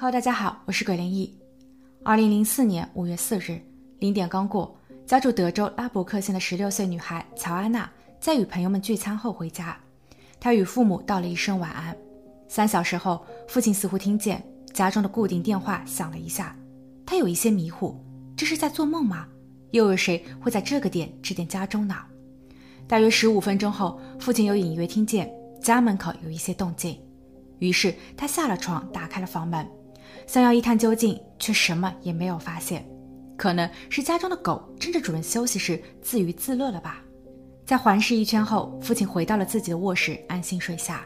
Hello，大家好，我是鬼灵异。二零零四年五月四日零点刚过，家住德州拉伯克县的十六岁女孩乔安娜在与朋友们聚餐后回家，她与父母道了一声晚安。三小时后，父亲似乎听见家中的固定电话响了一下，他有一些迷糊，这是在做梦吗？又有谁会在这个点致电家中呢？大约十五分钟后，父亲又隐约听见家门口有一些动静，于是他下了床，打开了房门，想要一探究竟，却什么也没有发现。可能是家中的狗趁着主人休息时自娱自乐了吧。在环视一圈后，父亲回到了自己的卧室，安心睡下。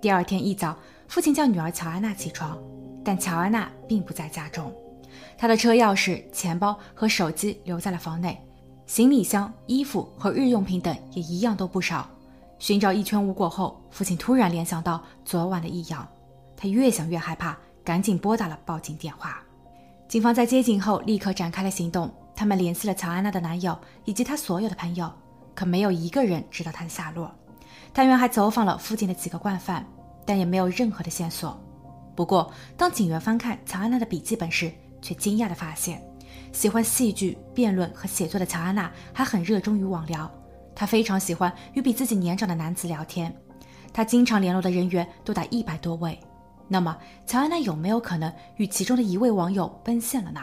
第二天一早，父亲叫女儿乔安娜起床，但乔安娜并不在家中，她的车钥匙、钱包和手机留在了房内。行李箱、衣服和日用品等也一样都不少。寻找一圈无果后，父亲突然联想到昨晚的异样，他越想越害怕，赶紧拨打了报警电话。警方在接警后立刻展开了行动，他们联系了乔安娜的男友以及她所有的朋友，可没有一个人知道她的下落。探员还走访了附近的几个惯犯，但也没有任何的线索。不过，当警员翻看乔安娜的笔记本时，却惊讶地发现。喜欢戏剧、辩论和写作的乔安娜还很热衷于网聊。她非常喜欢与比自己年长的男子聊天。她经常联络的人员多达一百多位。那么，乔安娜有没有可能与其中的一位网友奔现了呢？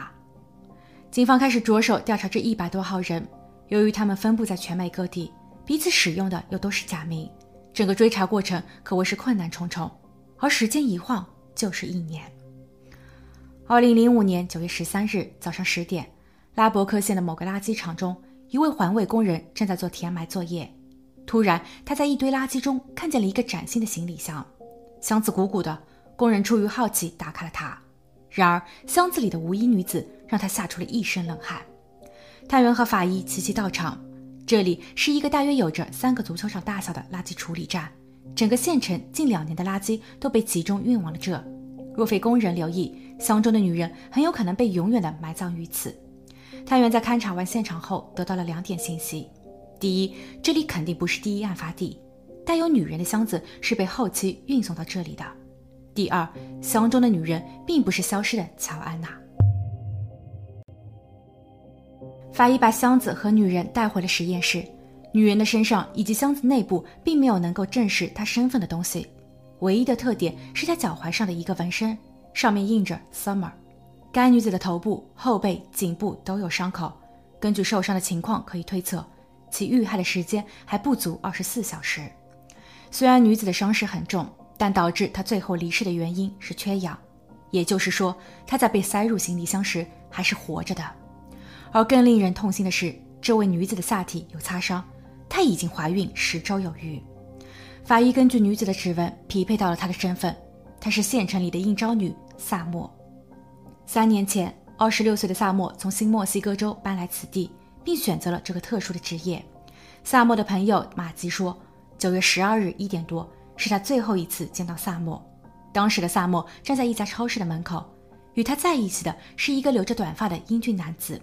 警方开始着手调查这一百多号人。由于他们分布在全美各地，彼此使用的又都是假名，整个追查过程可谓是困难重重。而时间一晃就是一年。二零零五年九月十三日早上十点，拉伯克县的某个垃圾场中，一位环卫工人正在做填埋作业。突然，他在一堆垃圾中看见了一个崭新的行李箱，箱子鼓鼓的。工人出于好奇打开了它，然而箱子里的无衣女子让他吓出了一身冷汗。探员和法医齐齐到场，这里是一个大约有着三个足球场大小的垃圾处理站，整个县城近两年的垃圾都被集中运往了这。若非工人留意，箱中的女人很有可能被永远的埋葬于此。探员在勘察完现场后，得到了两点信息：第一，这里肯定不是第一案发地，带有女人的箱子是被后期运送到这里的；第二，箱中的女人并不是消失的乔安娜。法医把箱子和女人带回了实验室，女人的身上以及箱子内部并没有能够证实她身份的东西。唯一的特点是她脚踝上的一个纹身，上面印着 “Summer”。该女子的头部、后背、颈部都有伤口，根据受伤的情况可以推测，其遇害的时间还不足二十四小时。虽然女子的伤势很重，但导致她最后离世的原因是缺氧，也就是说，她在被塞入行李箱时还是活着的。而更令人痛心的是，这位女子的下体有擦伤，她已经怀孕十周有余。法医根据女子的指纹匹配到了她的身份，她是县城里的应招女萨默。三年前，二十六岁的萨默从新墨西哥州搬来此地，并选择了这个特殊的职业。萨默的朋友马吉说，九月十二日一点多是他最后一次见到萨默。当时的萨默站在一家超市的门口，与他在一起的是一个留着短发的英俊男子。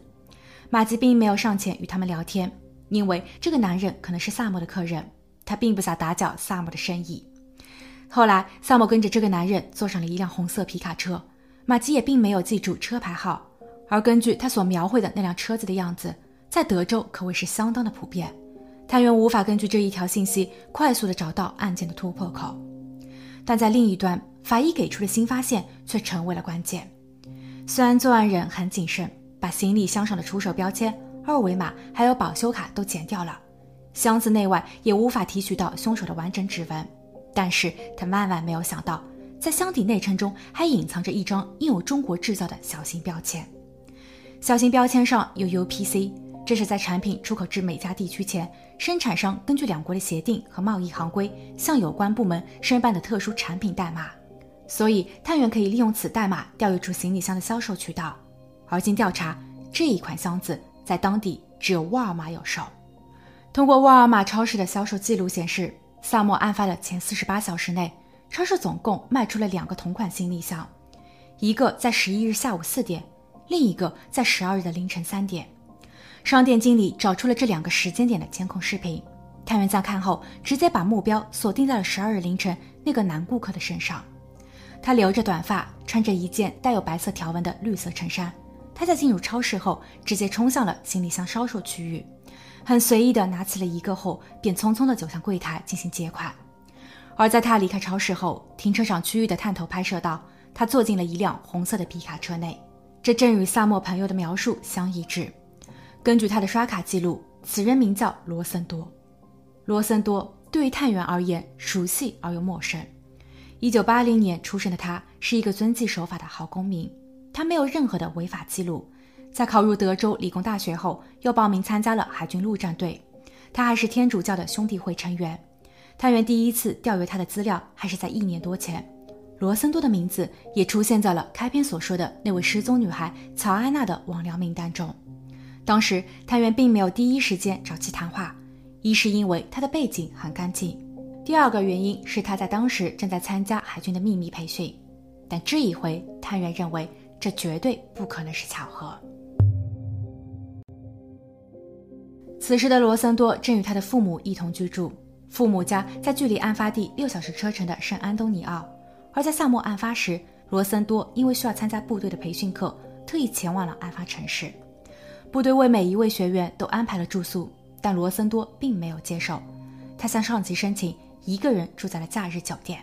马吉并没有上前与他们聊天，因为这个男人可能是萨默的客人。他并不想打搅萨默的生意。后来，萨默跟着这个男人坐上了一辆红色皮卡车，马吉也并没有记住车牌号。而根据他所描绘的那辆车子的样子，在德州可谓是相当的普遍。探员无法根据这一条信息快速的找到案件的突破口，但在另一端，法医给出的新发现却成为了关键。虽然作案人很谨慎，把行李箱上的出售标签、二维码还有保修卡都剪掉了。箱子内外也无法提取到凶手的完整指纹，但是他万万没有想到，在箱体内衬中还隐藏着一张印有中国制造的小型标签。小型标签上有 UPC，这是在产品出口至美加地区前，生产商根据两国的协定和贸易行规向有关部门申办的特殊产品代码。所以探员可以利用此代码调阅出行李箱的销售渠道。而经调查，这一款箱子在当地只有沃尔玛有售。通过沃尔玛超市的销售记录显示，萨默案发的前四十八小时内，超市总共卖出了两个同款行李箱，一个在十一日下午四点，另一个在十二日的凌晨三点。商店经理找出了这两个时间点的监控视频，探员在看后直接把目标锁定在了十二日凌晨那个男顾客的身上。他留着短发，穿着一件带有白色条纹的绿色衬衫。他在进入超市后，直接冲向了行李箱销售区域，很随意地拿起了一个后，便匆匆地走向柜台进行结款。而在他离开超市后，停车场区域的探头拍摄到他坐进了一辆红色的皮卡车内，这正与萨默朋友的描述相一致。根据他的刷卡记录，此人名叫罗森多。罗森多对于探员而言熟悉而又陌生。一九八零年出生的他，是一个遵纪守法的好公民。他没有任何的违法记录。在考入德州理工大学后，又报名参加了海军陆战队。他还是天主教的兄弟会成员。探员第一次调阅他的资料，还是在一年多前。罗森多的名字也出现在了开篇所说的那位失踪女孩乔安娜的网聊名单中。当时探员并没有第一时间找其谈话，一是因为他的背景很干净，第二个原因是他在当时正在参加海军的秘密培训。但这一回，探员认为这绝对不可能是巧合。此时的罗森多正与他的父母一同居住。父母家在距离案发地六小时车程的圣安东尼奥，而在萨默案发时，罗森多因为需要参加部队的培训课，特意前往了案发城市。部队为每一位学员都安排了住宿，但罗森多并没有接受。他向上级申请一个人住在了假日酒店。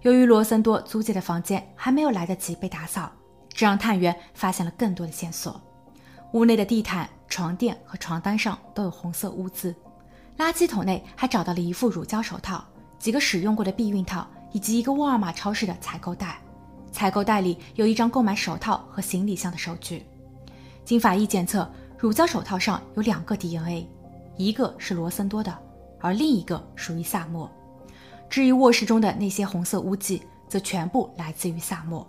由于罗森多租借的房间还没有来得及被打扫，这让探员发现了更多的线索。屋内的地毯、床垫和床单上都有红色污渍。垃圾桶内还找到了一副乳胶手套、几个使用过的避孕套以及一个沃尔玛超市的采购袋。采购袋里有一张购买手套和行李箱的收据。经法医检测，乳胶手套上有两个 DNA，一个是罗森多的，而另一个属于萨默。至于卧室中的那些红色污迹，则全部来自于萨默。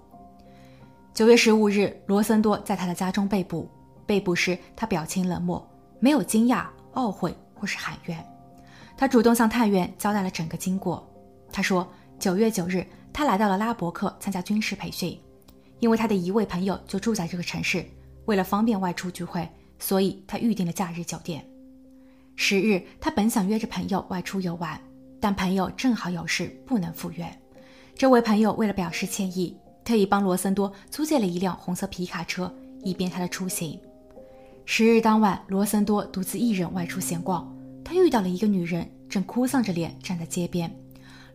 九月十五日，罗森多在他的家中被捕。被捕时，他表情冷漠，没有惊讶、懊悔。或是喊冤，他主动向探员交代了整个经过。他说，九月九日，他来到了拉伯克参加军事培训，因为他的一位朋友就住在这个城市，为了方便外出聚会，所以他预订了假日酒店。十日，他本想约着朋友外出游玩，但朋友正好有事不能赴约。这位朋友为了表示歉意，特意帮罗森多租借了一辆红色皮卡车，以便他的出行。十日当晚，罗森多独自一人外出闲逛。他遇到了一个女人，正哭丧着脸站在街边。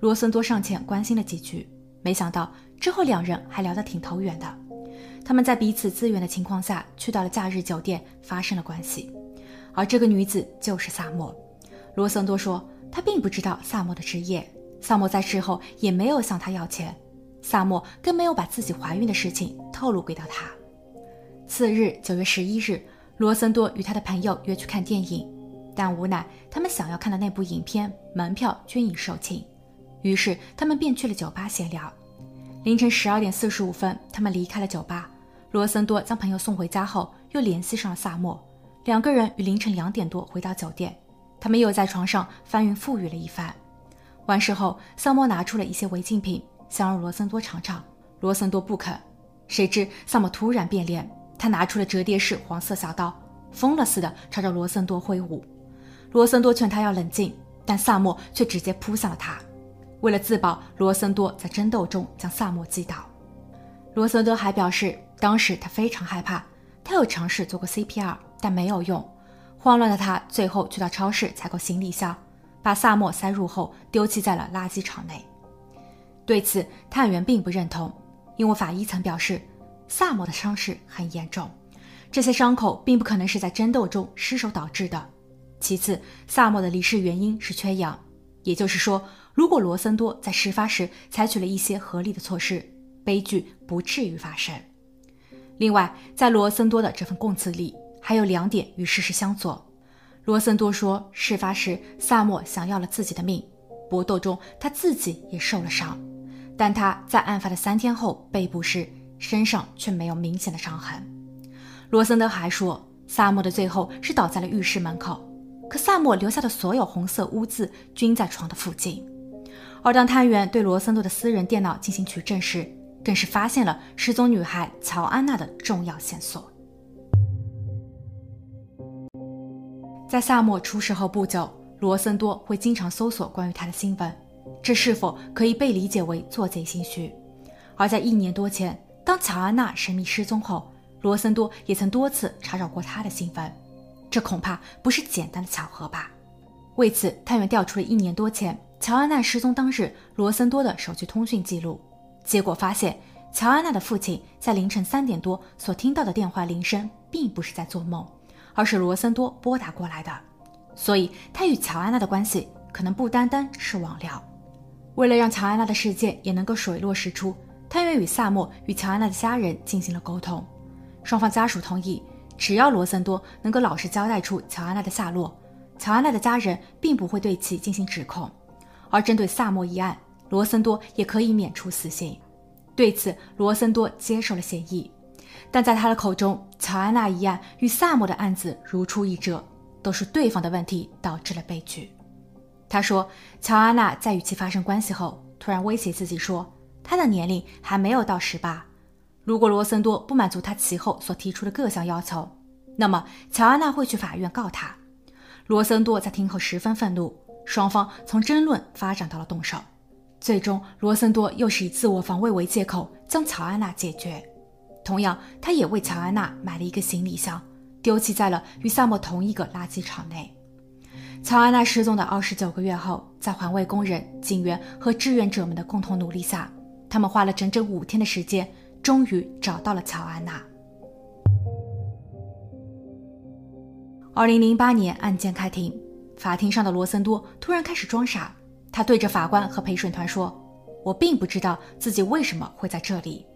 罗森多上前关心了几句，没想到之后两人还聊得挺投缘的。他们在彼此自愿的情况下去到了假日酒店，发生了关系。而这个女子就是萨默。罗森多说，他并不知道萨默的职业，萨默在事后也没有向他要钱，萨默更没有把自己怀孕的事情透露给到他。次日，九月十一日。罗森多与他的朋友约去看电影，但无奈他们想要看的那部影片门票均已售罄，于是他们便去了酒吧闲聊。凌晨十二点四十五分，他们离开了酒吧。罗森多将朋友送回家后，又联系上了萨默，两个人于凌晨两点多回到酒店。他们又在床上翻云覆雨了一番。完事后，萨默拿出了一些违禁品，想让罗森多尝尝。罗森多不肯，谁知萨默突然变脸。他拿出了折叠式黄色小刀，疯了似的朝着罗森多挥舞。罗森多劝他要冷静，但萨默却直接扑向了他。为了自保，罗森多在争斗中将萨默击倒。罗森多还表示，当时他非常害怕，他有尝试做过 CPR，但没有用。慌乱的他最后去到超市采购行李箱，把萨默塞入后丢弃在了垃圾场内。对此，探员并不认同，因为法医曾表示。萨默的伤势很严重，这些伤口并不可能是在争斗中失手导致的。其次，萨默的离世原因是缺氧，也就是说，如果罗森多在事发时采取了一些合理的措施，悲剧不至于发生。另外，在罗森多的这份供词里，还有两点与事实相左。罗森多说，事发时萨默想要了自己的命，搏斗中他自己也受了伤，但他在案发的三天后被捕时。身上却没有明显的伤痕。罗森德还说，萨默的最后是倒在了浴室门口，可萨默留下的所有红色污渍均在床的附近。而当探员对罗森多的私人电脑进行取证时，更是发现了失踪女孩乔安娜的重要线索。在萨默出事后不久，罗森多会经常搜索关于他的新闻，这是否可以被理解为做贼心虚？而在一年多前，当乔安娜神秘失踪后，罗森多也曾多次查找过她的新闻。这恐怕不是简单的巧合吧？为此，探员调出了一年多前乔安娜失踪当日罗森多的手机通讯记录，结果发现，乔安娜的父亲在凌晨三点多所听到的电话铃声，并不是在做梦，而是罗森多拨打过来的。所以，他与乔安娜的关系可能不单单是网聊。为了让乔安娜的事件也能够水落石出，探员与萨默与乔安娜的家人进行了沟通，双方家属同意。只要罗森多能够老实交代出乔安娜的下落，乔安娜的家人并不会对其进行指控。而针对萨默一案，罗森多也可以免除死刑。对此，罗森多接受了协议。但在他的口中，乔安娜一案与萨默的案子如出一辙，都是对方的问题导致了悲剧。他说，乔安娜在与其发生关系后，突然威胁自己说，她的年龄还没有到十八。如果罗森多不满足他其后所提出的各项要求，那么乔安娜会去法院告他。罗森多在听后十分愤怒，双方从争论发展到了动手。最终，罗森多又是以自我防卫为借口将乔安娜解决。同样，他也为乔安娜买了一个行李箱，丢弃在了与萨默同一个垃圾场内。乔安娜失踪的二十九个月后，在环卫工人、警员和志愿者们的共同努力下，他们花了整整五天的时间。终于找到了乔安娜。二零零八年，案件开庭，法庭上的罗森多突然开始装傻，他对着法官和陪审团说：“我并不知道自己为什么会在这里。”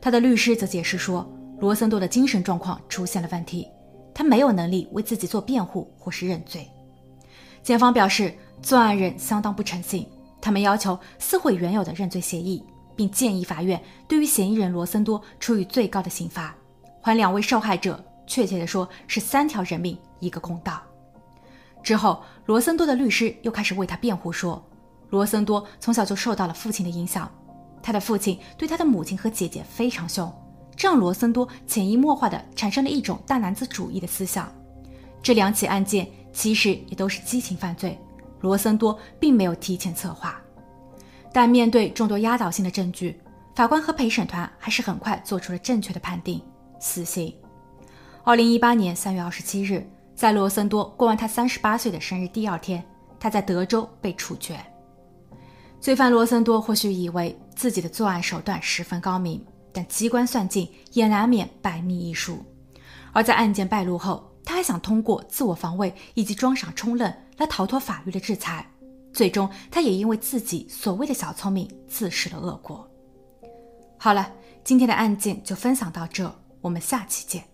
他的律师则解释说，罗森多的精神状况出现了问题，他没有能力为自己做辩护或是认罪。检方表示，作案人相当不诚信，他们要求撕毁原有的认罪协议。并建议法院对于嫌疑人罗森多处以最高的刑罚，还两位受害者，确切的说是三条人命一个公道。之后，罗森多的律师又开始为他辩护说，罗森多从小就受到了父亲的影响，他的父亲对他的母亲和姐姐非常凶，这让罗森多潜移默化的产生了一种大男子主义的思想。这两起案件其实也都是激情犯罪，罗森多并没有提前策划。但面对众多压倒性的证据，法官和陪审团还是很快做出了正确的判定：死刑。二零一八年三月二十七日，在罗森多过完他三十八岁的生日第二天，他在德州被处决。罪犯罗森多或许以为自己的作案手段十分高明，但机关算尽也难免百密一疏。而在案件败露后，他还想通过自我防卫以及装傻充愣来逃脱法律的制裁。最终，他也因为自己所谓的小聪明，自食了恶果。好了，今天的案件就分享到这，我们下期见。